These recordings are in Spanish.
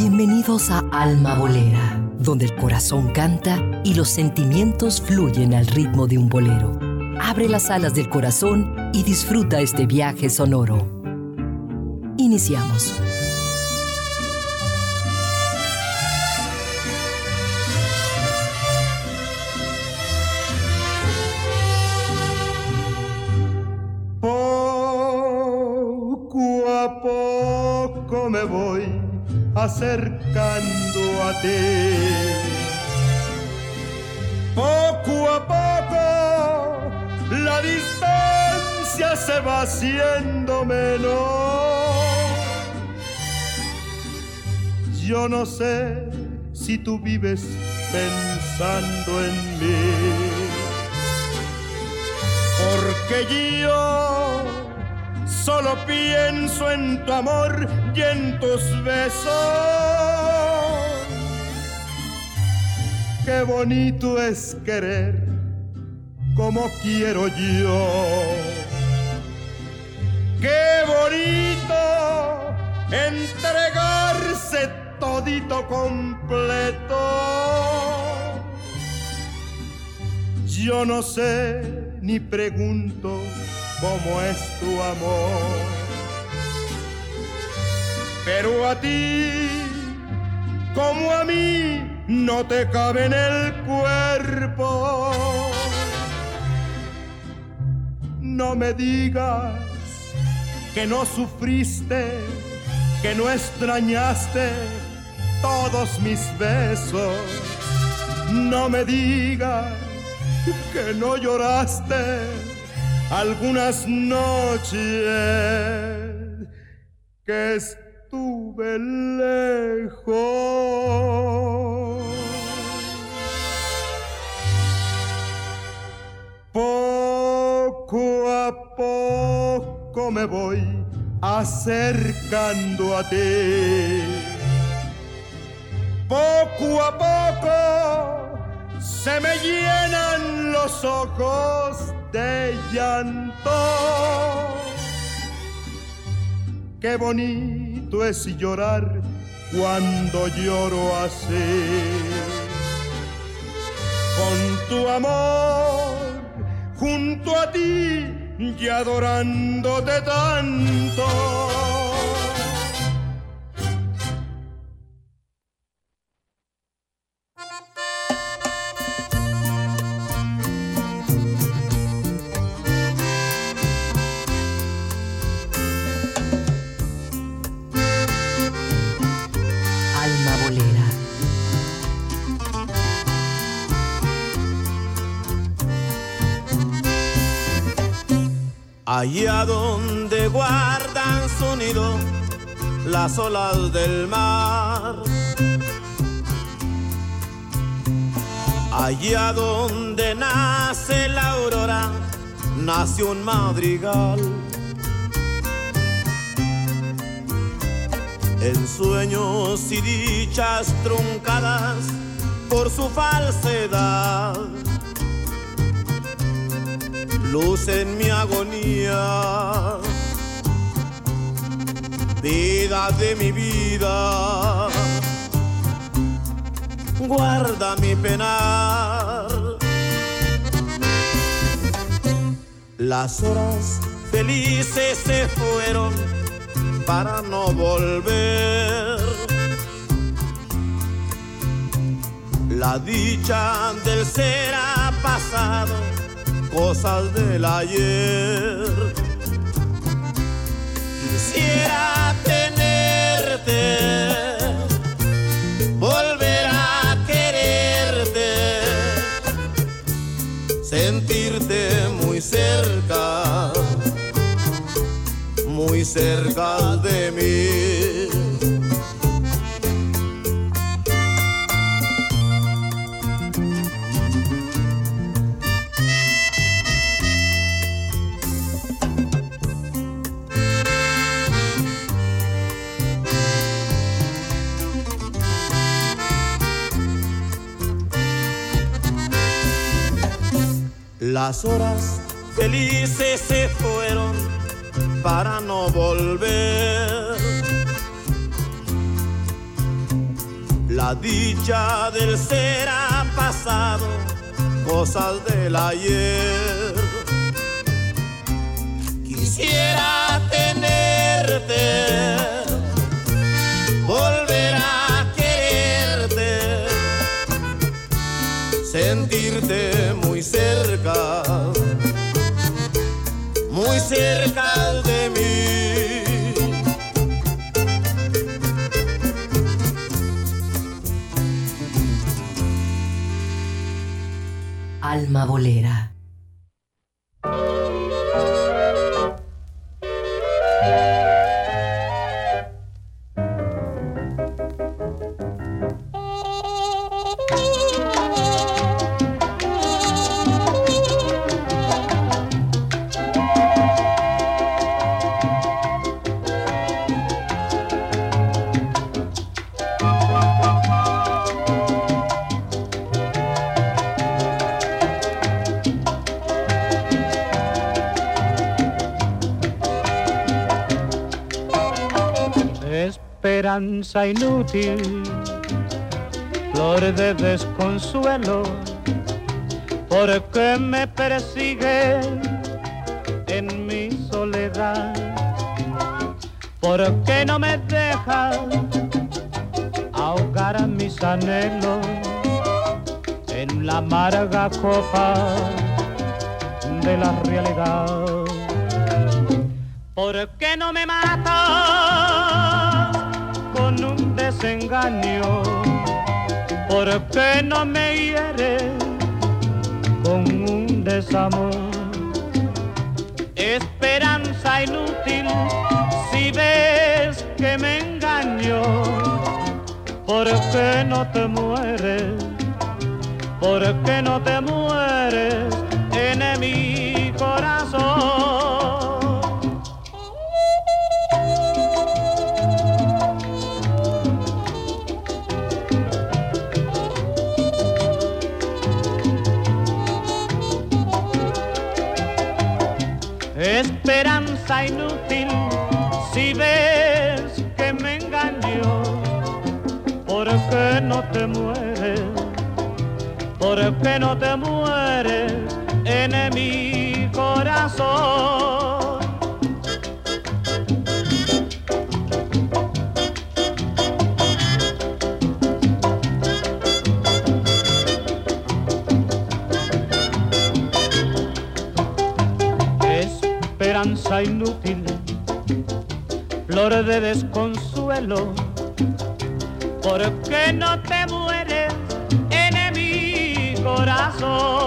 Bienvenidos a Alma Bolera, donde el corazón canta y los sentimientos fluyen al ritmo de un bolero. Abre las alas del corazón y disfruta este viaje sonoro. Iniciamos. Poco a poco la distancia se va haciendo menor. Yo no sé si tú vives pensando en mí. Porque yo solo pienso en tu amor y en tus besos. Qué bonito es querer como quiero yo. Qué bonito entregarse todito completo. Yo no sé ni pregunto cómo es tu amor. Pero a ti, como a mí, no te cabe en el cuerpo. No me digas que no sufriste, que no extrañaste todos mis besos. No me digas que no lloraste algunas noches que estuve lejos. Poco a poco me voy acercando a ti. Poco a poco se me llenan los ojos de llanto. Qué bonito es llorar cuando lloro así. Con tu amor junto a ti y adorándote tanto. Allá donde guardan su nido las olas del mar. Allá donde nace la aurora, nace un madrigal. En sueños y dichas truncadas por su falsedad luz en mi agonía, vida de mi vida, guarda mi penar. Las horas felices se fueron para no volver. La dicha del ser ha pasado cosas del ayer. Quisiera tenerte, volver a quererte, sentirte muy cerca, muy cerca de mí. Las horas felices se fueron para no volver. la dicha del ser ha pasado, cosas del ayer. Quisiera tenerte, muy cerca, muy cerca de mí. alma bolera. Inútil, flor de desconsuelo, porque me persigue en mi soledad, porque no me deja ahogar a mis anhelos en la amarga copa de la realidad. ¿Por qué no me mata? Desengaño, ¿por qué no me hieres con un desamor? Esperanza inútil, si ves que me engaño, ¿por qué no te mueres? ¿Por qué no te mueres ¿Por qué no te mueres en mi corazón? inútil, flor de desconsuelo, ¿por qué no te corazón?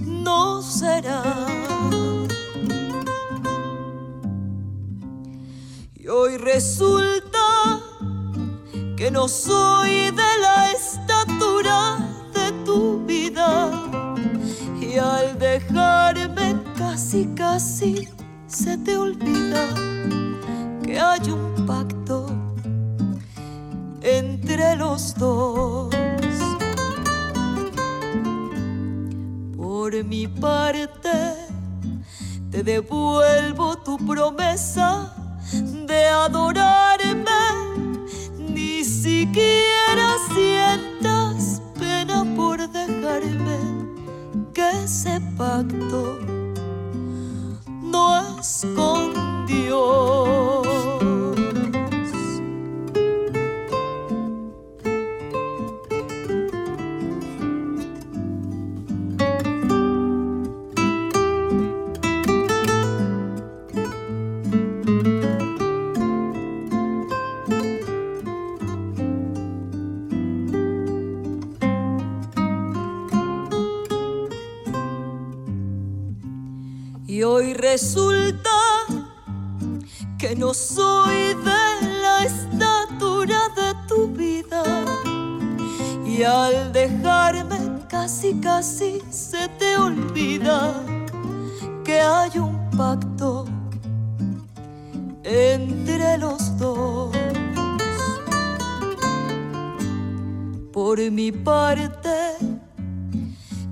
no será. Y hoy resulta que no soy de la estatura de tu vida. Y al dejarme casi, casi hay un pacto entre los dos. Por mi parte,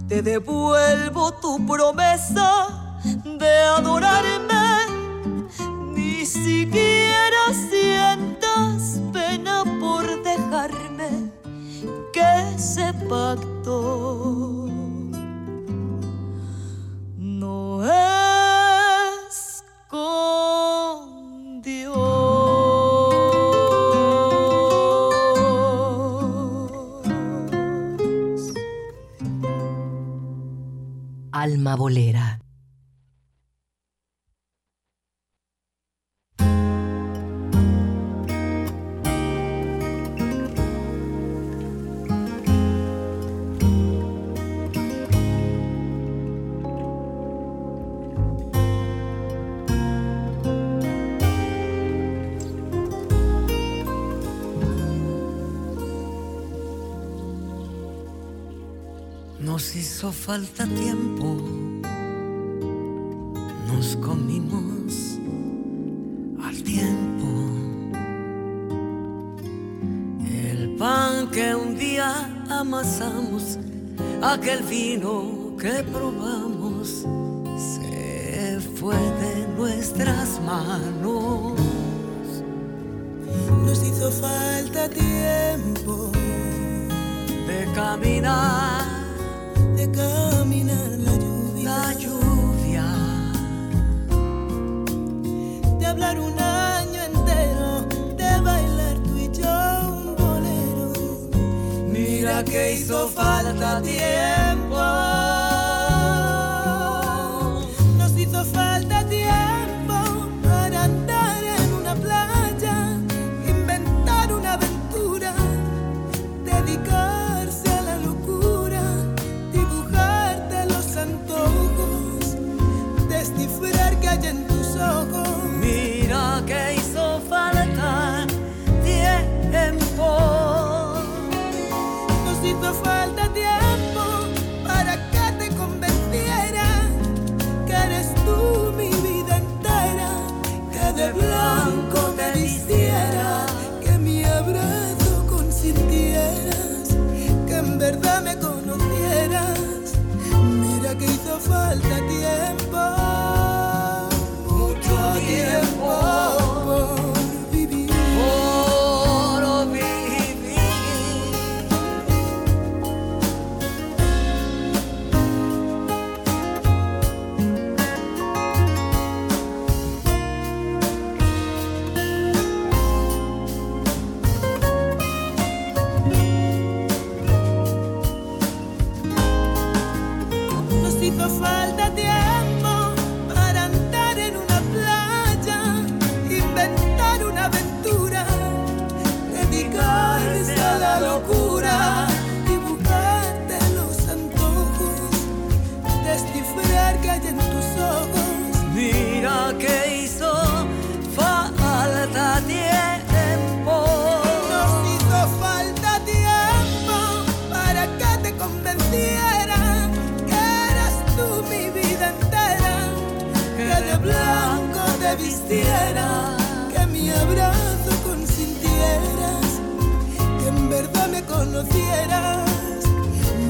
te devuelvo tu promesa de adorarme. Ni siquiera sientas pena por dejarme que se pacto Alma Bolera. falta tiempo, nos comimos al tiempo. El pan que un día amasamos, aquel vino que probamos, se fue de nuestras manos. Nos hizo falta tiempo hizo falta tiempo.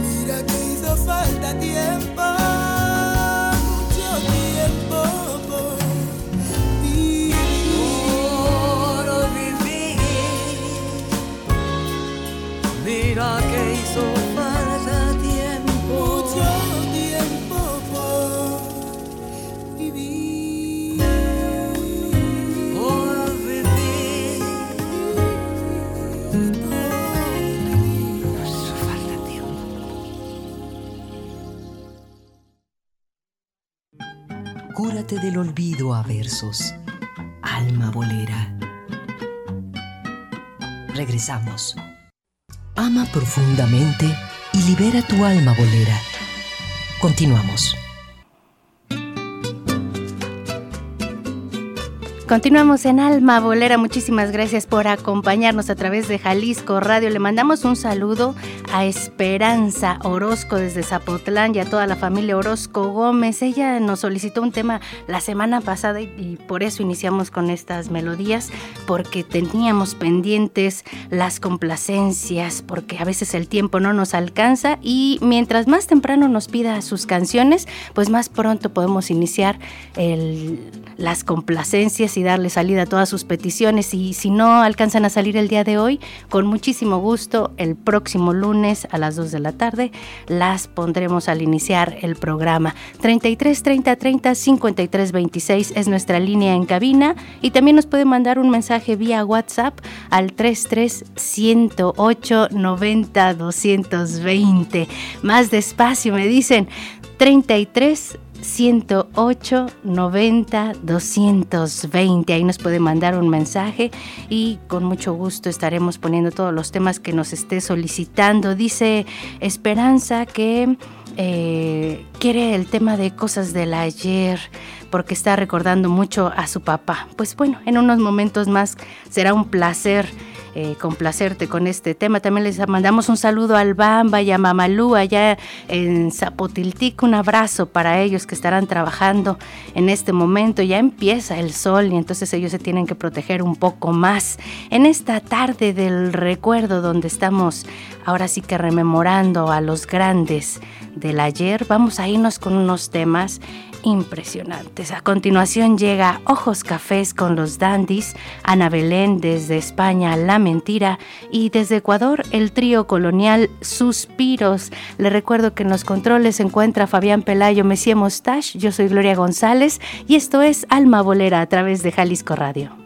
Mira que hizo falta tiempo, mucho tiempo Por vivir. Mira que hizo Del olvido a versos. Alma bolera. Regresamos. Ama profundamente y libera tu alma bolera. Continuamos. Continuamos en Alma Bolera. Muchísimas gracias por acompañarnos a través de Jalisco Radio. Le mandamos un saludo a Esperanza Orozco desde Zapotlán y a toda la familia Orozco Gómez. Ella nos solicitó un tema la semana pasada y, por eso iniciamos con estas melodías, porque teníamos pendientes las complacencias, porque a veces el tiempo no nos alcanza y mientras más temprano nos pida sus canciones, pues más pronto podemos iniciar las complacencias y darle salida a todas sus peticiones. Y si no alcanzan a salir el día de hoy, con muchísimo gusto, el próximo lunes a las 2 de la tarde las pondremos al iniciar el programa. 33 30 30 53 26 es nuestra línea en cabina y también nos puede mandar un mensaje vía WhatsApp al 33 108 90 220. Más despacio me dicen 33 108 90 220. Ahí nos puede mandar un mensaje y con mucho gusto estaremos poniendo todos los temas que nos esté solicitando. Dice Esperanza que eh, quiere el tema de cosas del ayer porque está recordando mucho a su papá. Pues bueno, en unos momentos más será un placer eh, complacerte con este tema. También les mandamos un saludo al Bamba y a Mamalú allá en Zapotiltic. Un abrazo para ellos que estarán trabajando en este momento. Ya empieza el sol y entonces ellos se tienen que proteger un poco más. En esta tarde del recuerdo donde estamos ahora sí que rememorando a los grandes del ayer, vamos a irnos con unos temas impresionantes. A continuación llega Ojos Cafés con los Dandis, Ana Belén desde España, La Mentira y desde Ecuador el trío colonial Suspiros. Le recuerdo que en los controles se encuentra Fabián Pelayo, Mesía Mostache, yo soy Gloria González y esto es Alma Bolera a través de Jalisco Radio.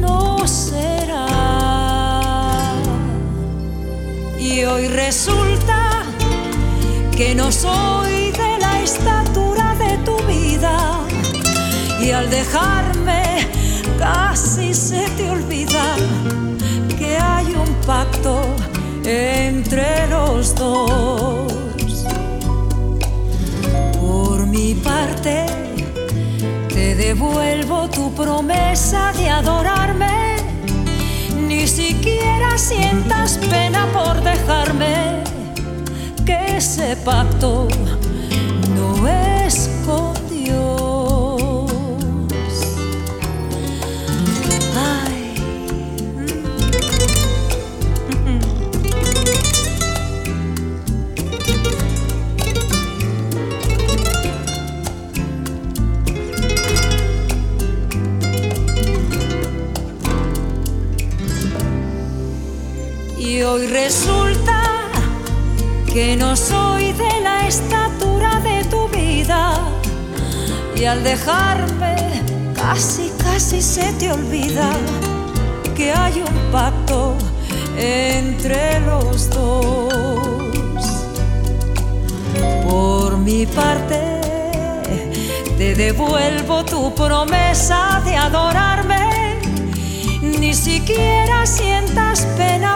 no será. Y hoy resulta que no soy de la estatura de tu vida. Y al dejarme casi se te olvida que hay un pacto entre los dos. Por mi parte, te devuelvo tu promesa de adorarme. Ni siquiera sientas pena por dejarme. Que ese pacto no es con hoy resulta que no soy de la estatura de tu vida y al dejarme casi, casi se te olvida que hay un pacto entre los dos. Por mi parte, te devuelvo tu promesa de adorarme ni siquiera sientas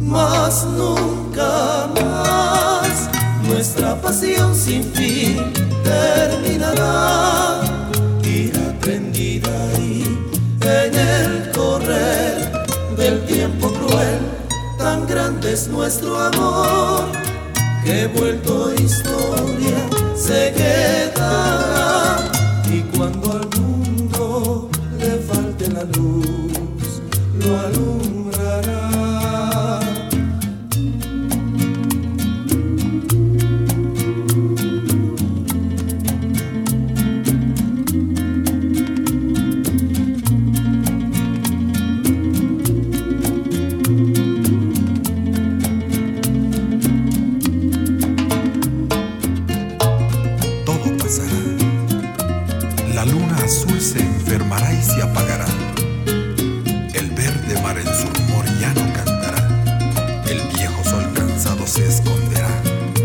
Más nunca más nuestra pasión sin fin terminará. Irá prendida ahí en el correr del tiempo cruel. Tan grande es nuestro amor que vuelto historia se quedará. Y cuando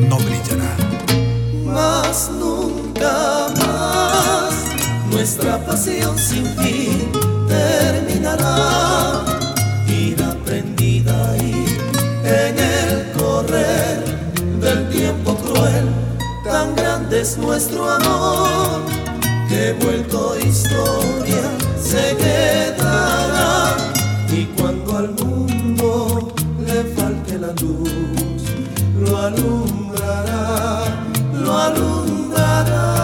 no brillará. Más nunca más nuestra pasión sin fin terminará. Ir aprendida y en el correr del tiempo cruel, tan grande es nuestro amor que vuelto historia se quedará. Y cuando al mundo le falte la luz, lo alumbrará lo alumbrará.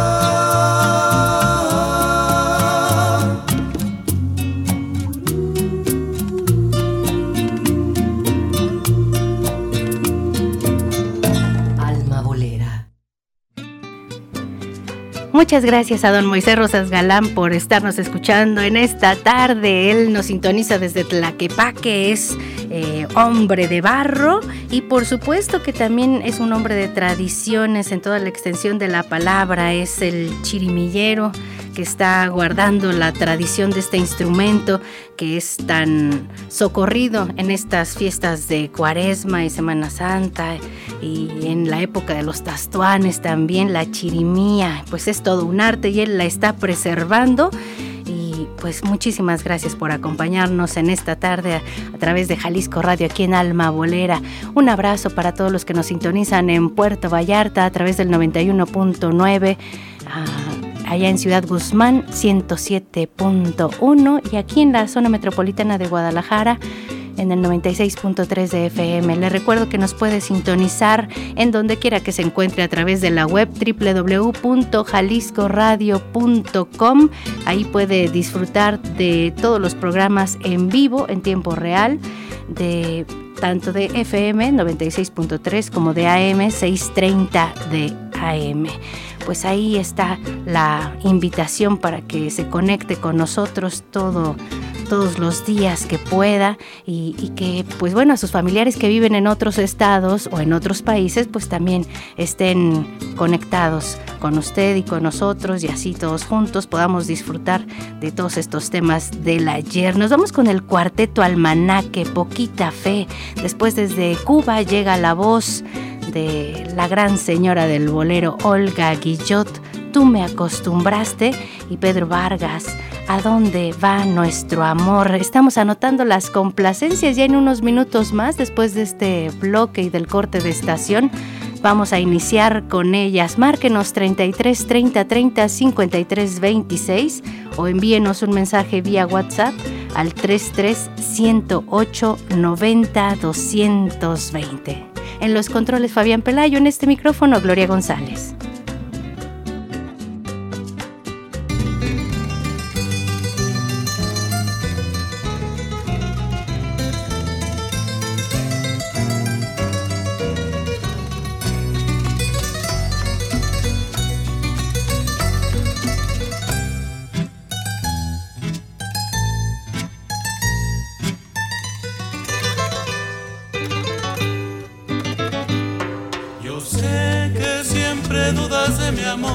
Muchas gracias a don Moisés Rosas Galán por estarnos escuchando en esta tarde. Él nos sintoniza desde Tlaquepaque, es eh, hombre de barro y por supuesto que también es un hombre de tradiciones en toda la extensión de la palabra. Es el chirimillero que está guardando la tradición de este instrumento que es tan socorrido en estas fiestas de Cuaresma y Semana Santa y en la época de los tastuanes también, la chirimía, pues es todo un arte y él la está preservando y pues muchísimas gracias por acompañarnos en esta tarde a, través de Jalisco Radio aquí en Alma Bolera. Un abrazo para todos los que nos sintonizan en Puerto Vallarta a través del 91.9 allá en Ciudad Guzmán 107.1 y aquí en la zona metropolitana de Guadalajara en el 96.3 de FM. Le recuerdo que nos puede sintonizar en donde quiera que se encuentre a través de la web www.jaliscoradio.com. Ahí puede disfrutar de todos los programas en vivo en tiempo real de tanto de FM 96.3 como de AM 630 de AM pues ahí está la invitación para que se conecte con nosotros todo todos los días que pueda y, que pues bueno a sus familiares que viven en otros estados o en otros países pues también estén conectados con usted y con nosotros y así todos juntos podamos disfrutar de todos estos temas del ayer. Nos vamos con el cuarteto almanaque, poquita fe. Después desde Cuba llega la voz de la gran señora del bolero Olga Guillot, Tú me acostumbraste y Pedro Vargas, ¿a dónde va nuestro amor? Estamos anotando las complacencias ya en unos minutos más después de este bloque y del corte de estación. Vamos a iniciar con ellas. Márquenos 33 30 30 53 26 o envíenos un mensaje vía WhatsApp al 33 108 90 220. En los controles Fabián Pelayo, en este micrófono Gloria González. de mi amor.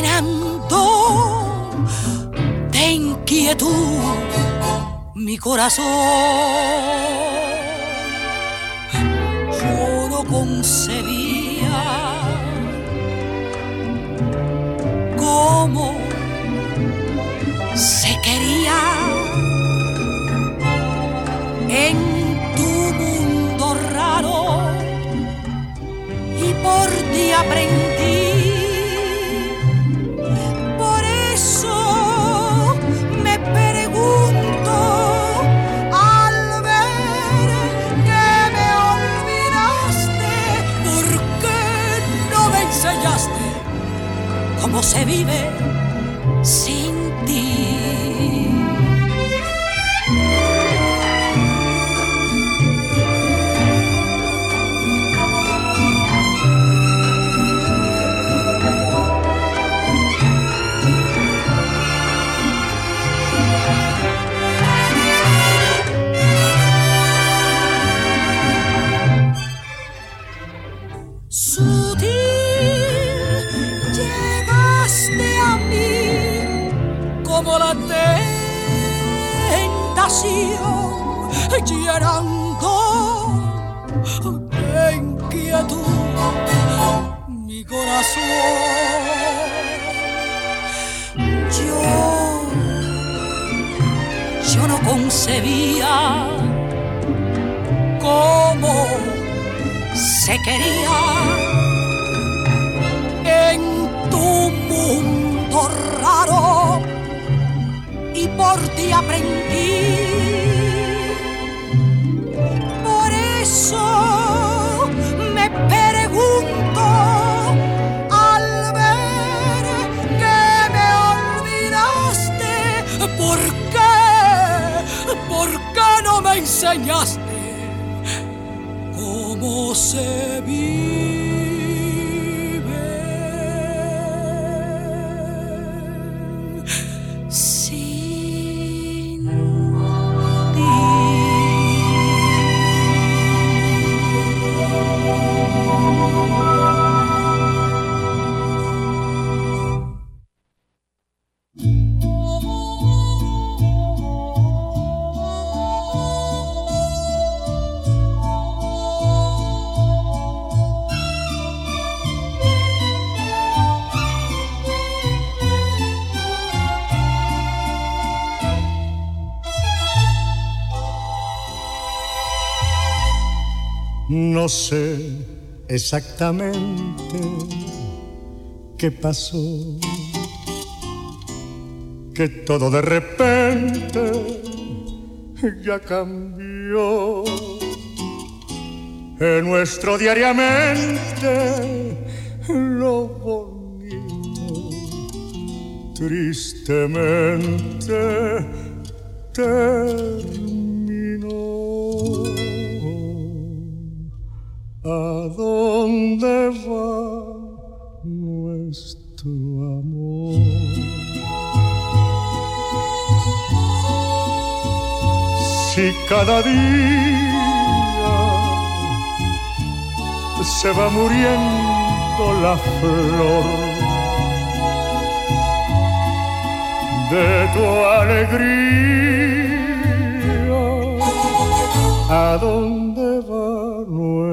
llenando de inquietud mi corazón. Yo no concebía cómo se quería en tu mundo raro y por ti aprendí se vive quería se? No sé exactamente qué pasó, que todo de repente ya cambió. en nuestro diariamente lo bonito, tristemente terminó. Dónde va nuestro amor? Si cada día se va muriendo la flor de tu alegría. ¿A dónde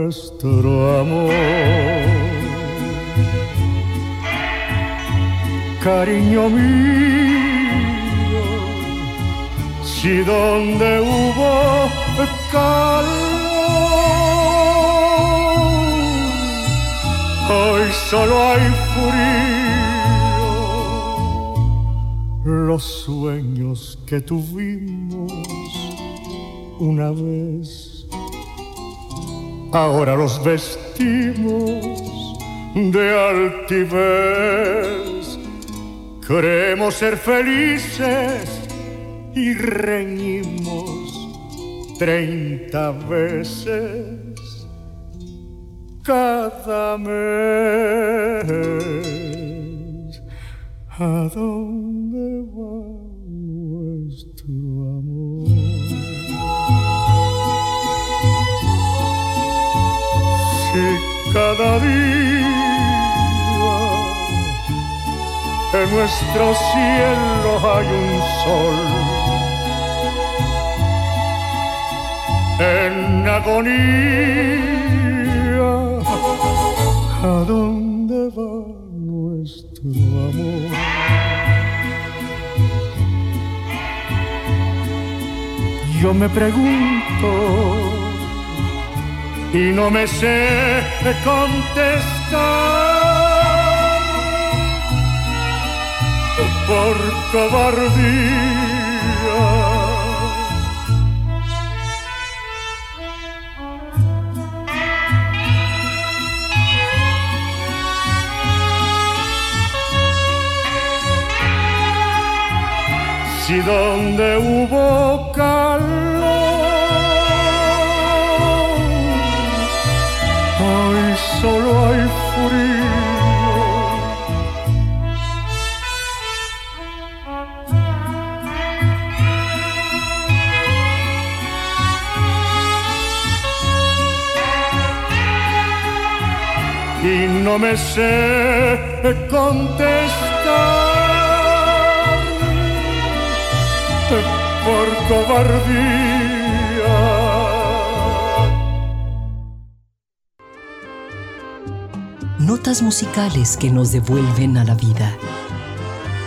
nuestro amor? Cariño mío, si donde hubo calor hoy solo hay frío. Los sueños que tuvimos una vez, ahora los vestimos de altivez. Queremos ser felices y reñimos treinta veces cada mes. ¿A dónde cada día en nuestro cielo hay un sol. En agonía ¿A dónde va nuestro amor? Yo me pregunto y no me sé contestar. Por cobardía. Si donde hubo calor, solo hay frío. Y no me sé contestar. por cobardía. Notas musicales que nos devuelven a la vida.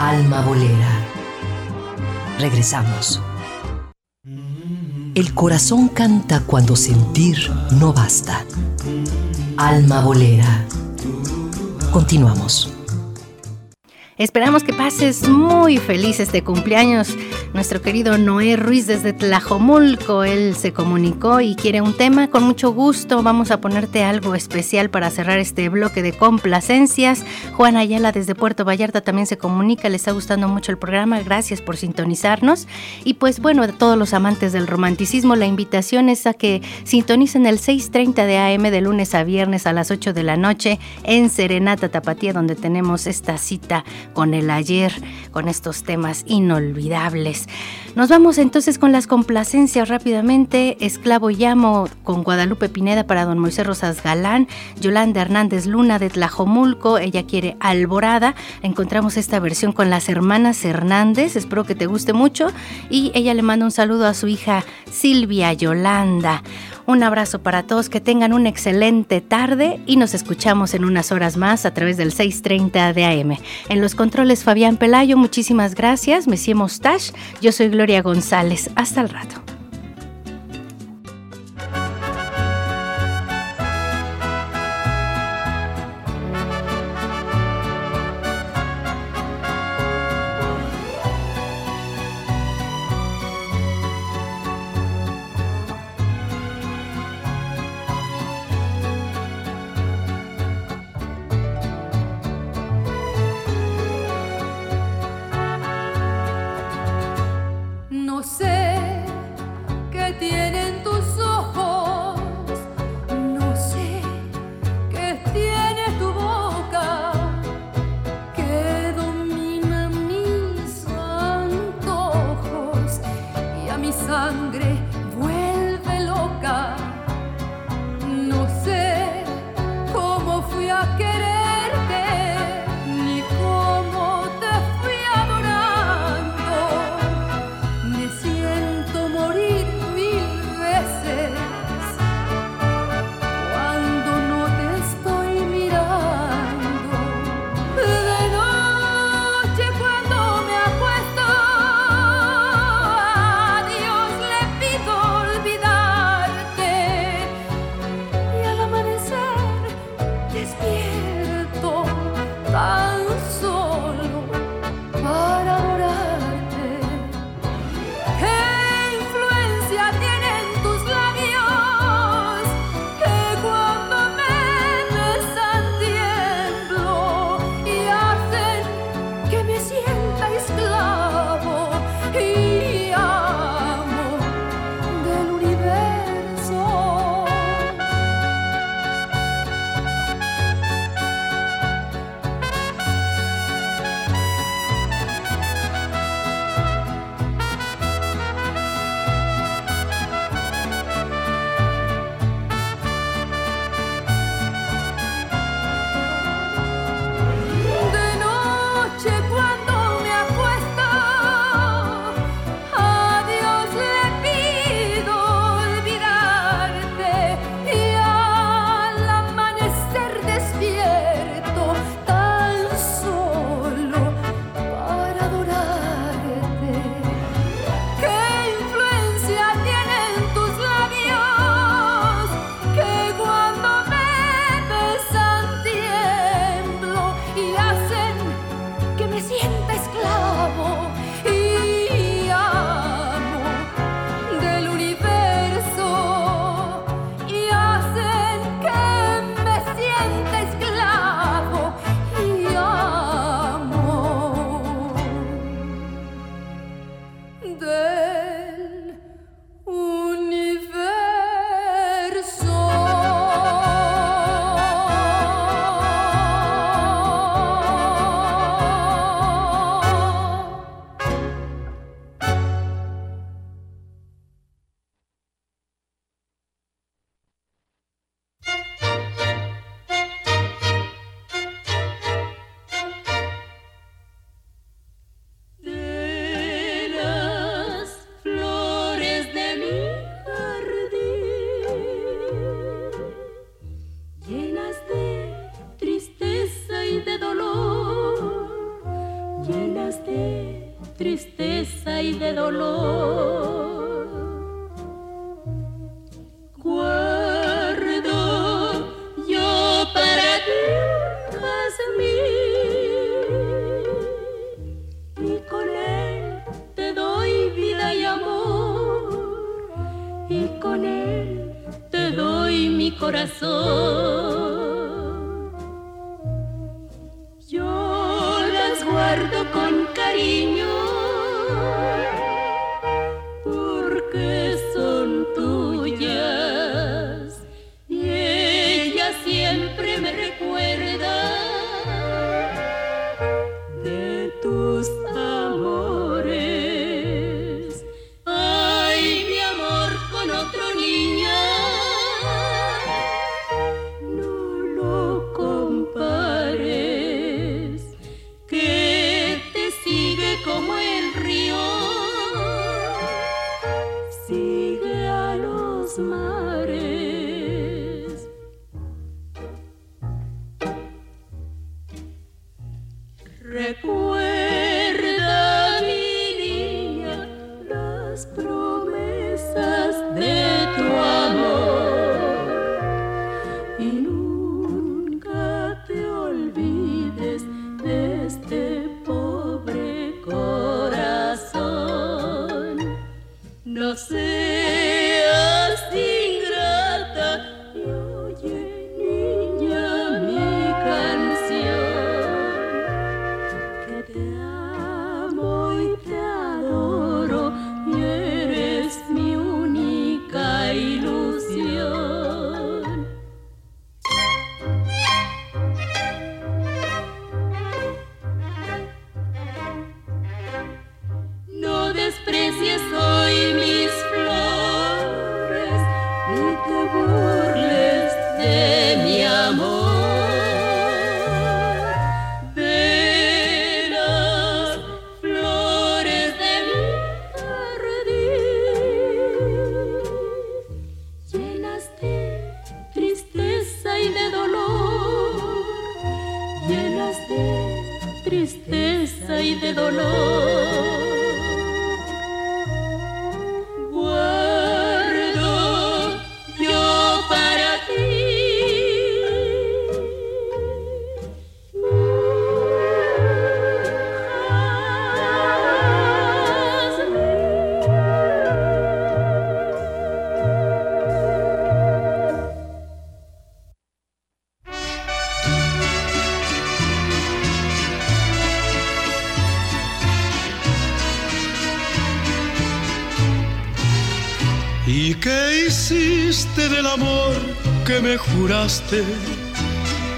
Alma bolera. Regresamos. El corazón canta cuando sentir no basta. Alma bolera. Continuamos. Esperamos que pases muy feliz este cumpleaños. Nuestro querido Noé Ruiz desde Tlajomulco, él se comunicó y quiere un tema. Con mucho gusto vamos a ponerte algo especial para cerrar este bloque de complacencias. Juan Ayala desde Puerto Vallarta también se comunica, le está gustando mucho el programa. Gracias por sintonizarnos. Y pues bueno, a todos los amantes del romanticismo, la invitación es a que sintonicen el 6.30 de AM de lunes a viernes a las 8 de la noche en Serenata Tapatía, donde tenemos esta cita con el ayer, con estos temas inolvidables. Nos vamos entonces con las complacencias rápidamente. Esclavo Llamo con Guadalupe Pineda para don Moisés Rosas Galán, Yolanda Hernández Luna de Tlajomulco, ella quiere Alborada. Encontramos esta versión con las hermanas Hernández, espero que te guste mucho. Y ella le manda un saludo a su hija Silvia Yolanda. Un abrazo para todos, que tengan una excelente tarde y nos escuchamos en unas horas más a través del 6:30 de AM. En los controles Fabián Pelayo, muchísimas gracias. Messi Mostache, yo soy Gloria González. Hasta el rato.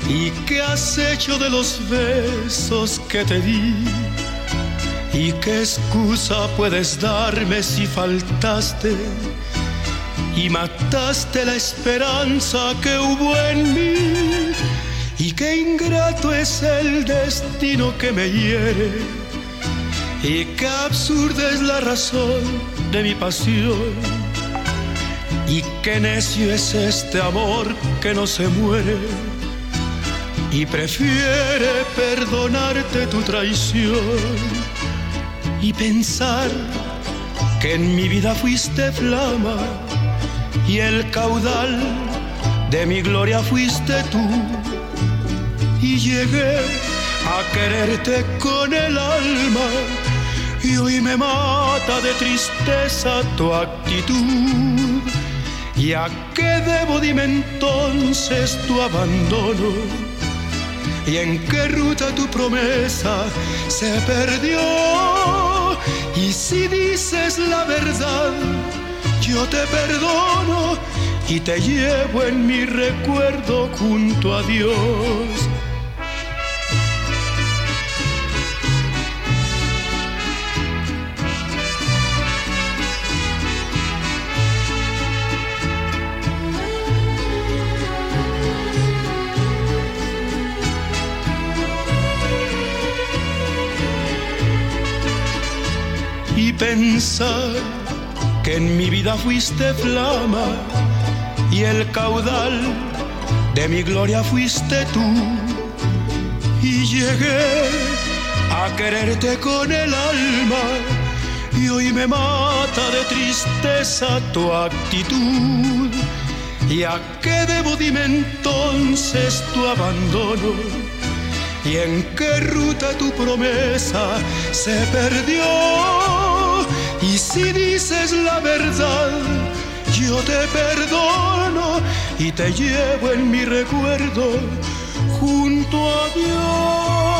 ¿Y qué has hecho de los besos que te di? ¿Y qué excusa puedes darme si faltaste? Y mataste la esperanza que hubo en mí. Y qué ingrato es el destino que me hiere. Y qué absurda es la razón de mi pasión y qué necio es este amor que no se muere. Y prefiere perdonarte tu traición y pensar que en mi vida fuiste flama y el caudal de mi gloria fuiste tú. Y llegué a quererte con el alma y hoy me mata de tristeza tu actitud ¿Y a qué debo dime entonces tu abandono? ¿Y en qué ruta tu promesa se perdió? Y si dices la verdad, yo te perdono y te llevo en mi recuerdo junto a Dios pensar que en mi vida fuiste flama y el caudal de mi gloria fuiste tú. Y llegué a quererte con el alma y hoy me mata de tristeza tu actitud. ¿Y a qué debo dime entonces tu abandono? ¿Y en qué ruta tu promesa se perdió? Y si dices la verdad, yo te perdono y te llevo en mi recuerdo junto a Dios.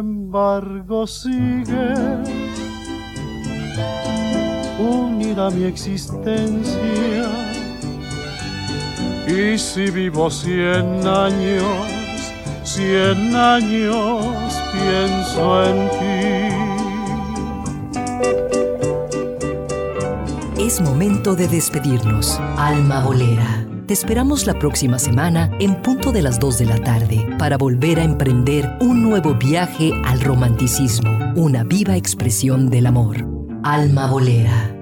embargo sigue unida mi existencia. Y si vivo cien años, cien años pienso en ti. Es momento de despedirnos. Alma Bolera. Te esperamos la próxima semana en punto de las 2 de la tarde para volver a emprender un nuevo viaje al romanticismo, una viva expresión del amor. Alma Bolera.